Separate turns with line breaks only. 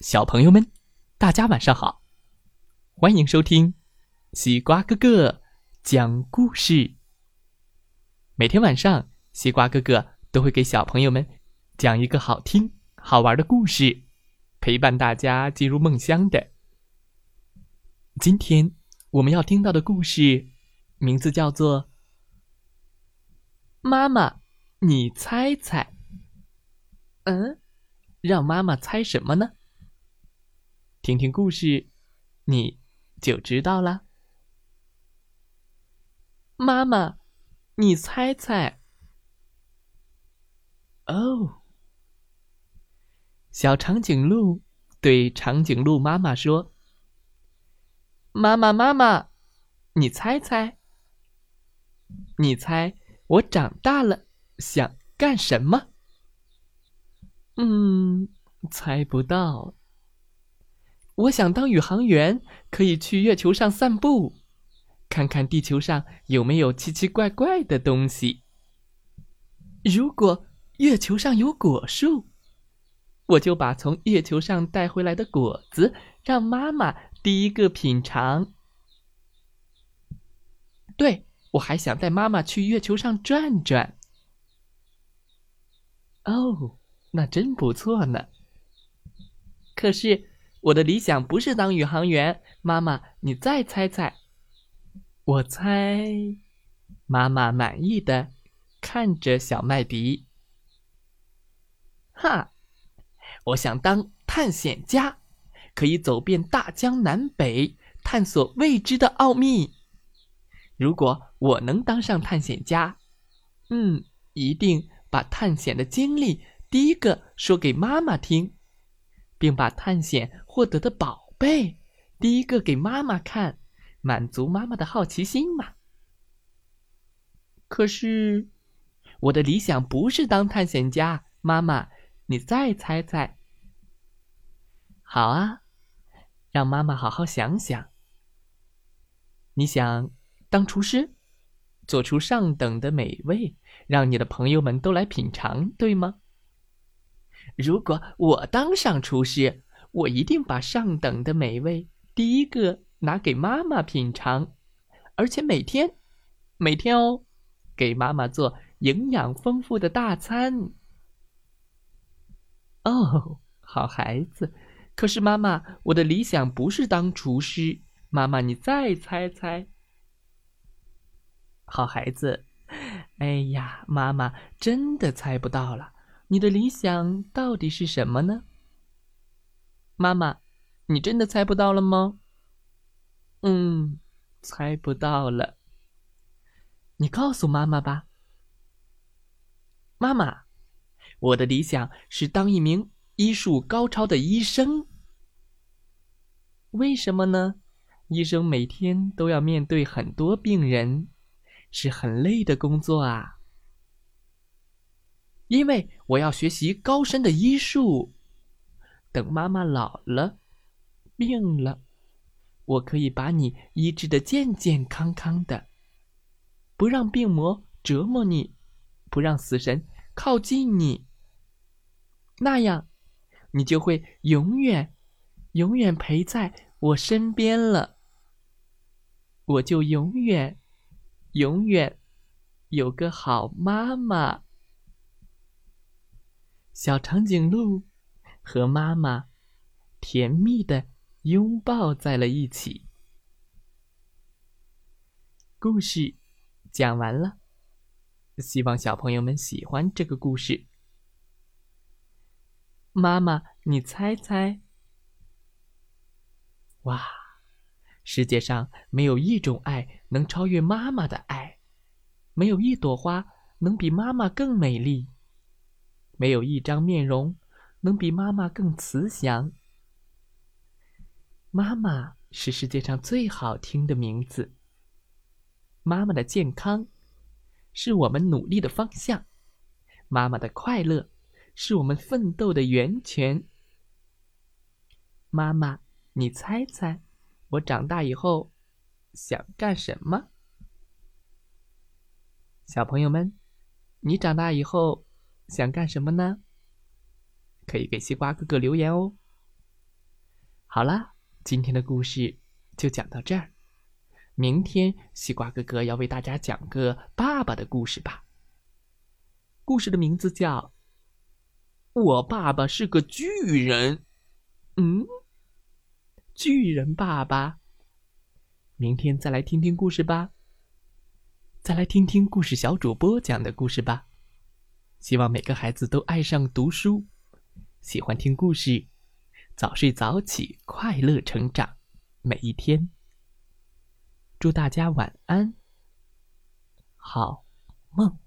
小朋友们，大家晚上好！欢迎收听西瓜哥哥讲故事。每天晚上，西瓜哥哥都会给小朋友们讲一个好听、好玩的故事，陪伴大家进入梦乡的。今天我们要听到的故事，名字叫做《妈妈，你猜猜》。嗯，让妈妈猜什么呢？听听故事，你就知道了。妈妈，你猜猜。哦，小长颈鹿对长颈鹿妈妈说：“妈妈，妈妈，你猜猜。你猜我长大了想干什么？”嗯，猜不到。我想当宇航员，可以去月球上散步，看看地球上有没有奇奇怪怪的东西。如果月球上有果树，我就把从月球上带回来的果子让妈妈第一个品尝。对，我还想带妈妈去月球上转转。哦，那真不错呢。可是。我的理想不是当宇航员，妈妈，你再猜猜。我猜，妈妈满意的看着小麦迪。哈，我想当探险家，可以走遍大江南北，探索未知的奥秘。如果我能当上探险家，嗯，一定把探险的经历第一个说给妈妈听。并把探险获得的宝贝第一个给妈妈看，满足妈妈的好奇心嘛。可是，我的理想不是当探险家，妈妈，你再猜猜。好啊，让妈妈好好想想。你想当厨师，做出上等的美味，让你的朋友们都来品尝，对吗？如果我当上厨师，我一定把上等的美味第一个拿给妈妈品尝，而且每天，每天哦，给妈妈做营养丰富的大餐。哦，好孩子，可是妈妈，我的理想不是当厨师。妈妈，你再猜猜。好孩子，哎呀，妈妈真的猜不到了。你的理想到底是什么呢？妈妈，你真的猜不到了吗？嗯，猜不到了。你告诉妈妈吧。妈妈，我的理想是当一名医术高超的医生。为什么呢？医生每天都要面对很多病人，是很累的工作啊。因为我要学习高深的医术，等妈妈老了、病了，我可以把你医治的健健康康的，不让病魔折磨你，不让死神靠近你。那样，你就会永远、永远陪在我身边了。我就永远、永远有个好妈妈。小长颈鹿和妈妈甜蜜的拥抱在了一起。故事讲完了，希望小朋友们喜欢这个故事。妈妈，你猜猜？哇，世界上没有一种爱能超越妈妈的爱，没有一朵花能比妈妈更美丽。没有一张面容能比妈妈更慈祥。妈妈是世界上最好听的名字。妈妈的健康是我们努力的方向，妈妈的快乐是我们奋斗的源泉。妈妈，你猜猜，我长大以后想干什么？小朋友们，你长大以后？想干什么呢？可以给西瓜哥哥留言哦。好了，今天的故事就讲到这儿。明天，西瓜哥哥要为大家讲个爸爸的故事吧。故事的名字叫《我爸爸是个巨人》。嗯，巨人爸爸。明天再来听听故事吧。再来听听故事小主播讲的故事吧。希望每个孩子都爱上读书，喜欢听故事，早睡早起，快乐成长，每一天。祝大家晚安，好梦。